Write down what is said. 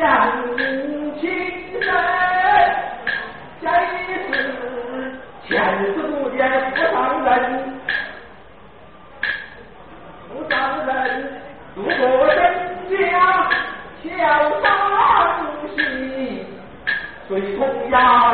江湖情这前世不见不伤人不人如果人家小伤心最痛呀